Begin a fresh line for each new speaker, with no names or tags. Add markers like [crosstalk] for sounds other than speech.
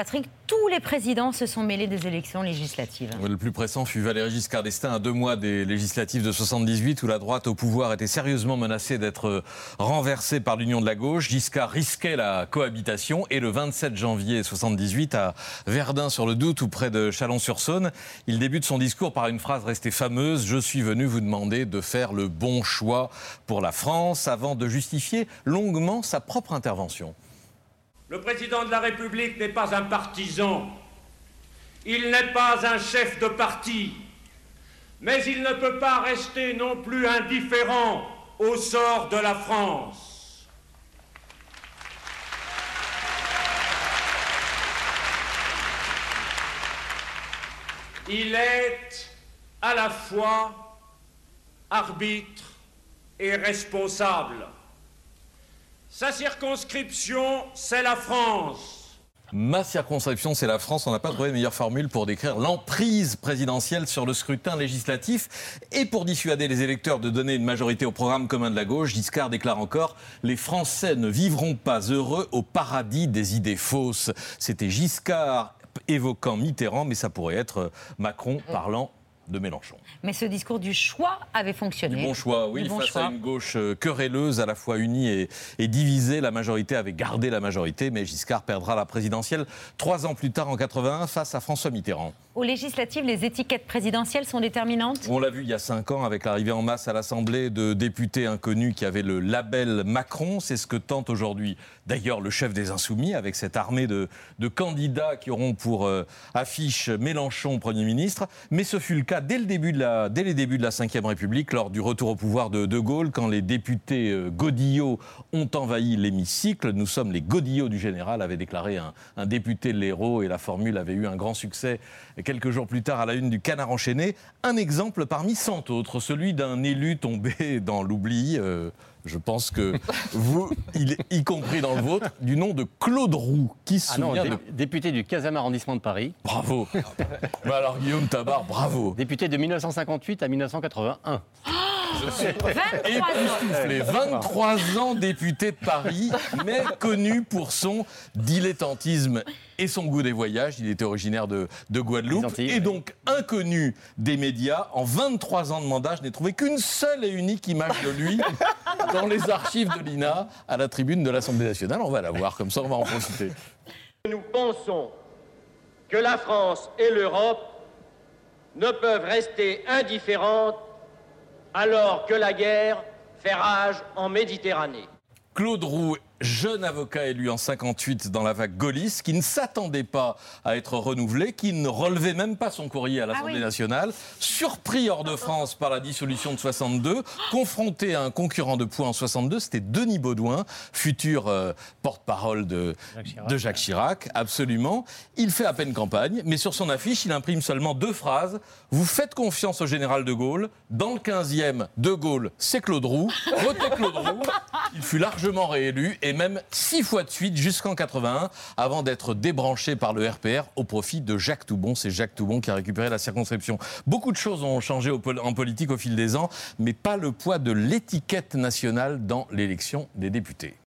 Patrick, tous les présidents se sont mêlés des élections législatives.
Le plus pressant fut Valéry Giscard d'Estaing à deux mois des législatives de 78 où la droite au pouvoir était sérieusement menacée d'être renversée par l'union de la gauche. Giscard risquait la cohabitation et le 27 janvier 78 à Verdun sur le Doute ou près de Chalon-sur-Saône, il débute son discours par une phrase restée fameuse Je suis venu vous demander de faire le bon choix pour la France avant de justifier longuement sa propre intervention.
Le président de la République n'est pas un partisan, il n'est pas un chef de parti, mais il ne peut pas rester non plus indifférent au sort de la France. Il est à la fois arbitre et responsable. Sa circonscription, c'est la France.
Ma circonscription, c'est la France. On n'a pas trouvé de meilleure formule pour décrire l'emprise présidentielle sur le scrutin législatif et pour dissuader les électeurs de donner une majorité au programme commun de la gauche. Giscard déclare encore Les Français ne vivront pas heureux au paradis des idées fausses. C'était Giscard évoquant Mitterrand, mais ça pourrait être Macron parlant de Mélenchon.
Mais ce discours du choix avait fonctionné.
Du bon choix, oui, face à une gauche euh, querelleuse, à la fois unie et, et, divisée. La majorité avait gardé la majorité, mais Giscard perdra la présidentielle trois ans plus tard, en 81, face à François Mitterrand.
Aux législatives, les étiquettes présidentielles sont déterminantes?
On l'a vu il y a cinq ans avec l'arrivée en masse à l'Assemblée de députés inconnus qui avaient le label Macron. C'est ce que tente aujourd'hui d'ailleurs le chef des Insoumis avec cette armée de, de candidats qui auront pour euh, affiche Mélenchon Premier ministre. Mais ce fut le cas dès, le début de la, dès les débuts de la Ve République, lors du retour au pouvoir de De Gaulle, quand les députés euh, Godillot ont envahi l'hémicycle. Nous sommes les Godillots du général, avait déclaré un, un député de l'Hérault et la formule avait eu un grand succès quelques jours plus tard à la une du Canard enchaîné. Un exemple parmi cent autres, celui d'un élu tombé dans l'oubli. Euh, je pense que [laughs] vous, il, y compris dans le vôtre, du nom de Claude Roux, qui se ah souvient
non, député du 15e arrondissement de Paris.
Bravo. [laughs] bah alors Guillaume Tabar, bravo.
Député de 1958 à 1981.
Époustouflé, 23 ans député de Paris, mais connu pour son dilettantisme et son goût des voyages. Il était originaire de, de Guadeloupe et donc inconnu des médias. En 23 ans de mandat, je n'ai trouvé qu'une seule et unique image de lui [laughs] dans les archives de l'INA à la tribune de l'Assemblée nationale. On va la voir, comme ça on va en profiter.
Nous pensons que la France et l'Europe ne peuvent rester indifférentes alors que la guerre fait rage en Méditerranée.
Claude Roux jeune avocat élu en 58 dans la vague gaulliste, qui ne s'attendait pas à être renouvelé, qui ne relevait même pas son courrier à l'Assemblée ah nationale, surpris hors de France par la dissolution de 62, confronté à un concurrent de poids en 62, c'était Denis Baudouin, futur euh, porte-parole de, de Jacques Chirac, absolument. Il fait à peine campagne, mais sur son affiche, il imprime seulement deux phrases. Vous faites confiance au général de Gaulle. Dans le 15e, de Gaulle, c'est Claude Roux. Votez Claude Roux. Il fut largement réélu et même six fois de suite jusqu'en 81 avant d'être débranché par le RPR au profit de Jacques Toubon. C'est Jacques Toubon qui a récupéré la circonscription. Beaucoup de choses ont changé en politique au fil des ans, mais pas le poids de l'étiquette nationale dans l'élection des députés.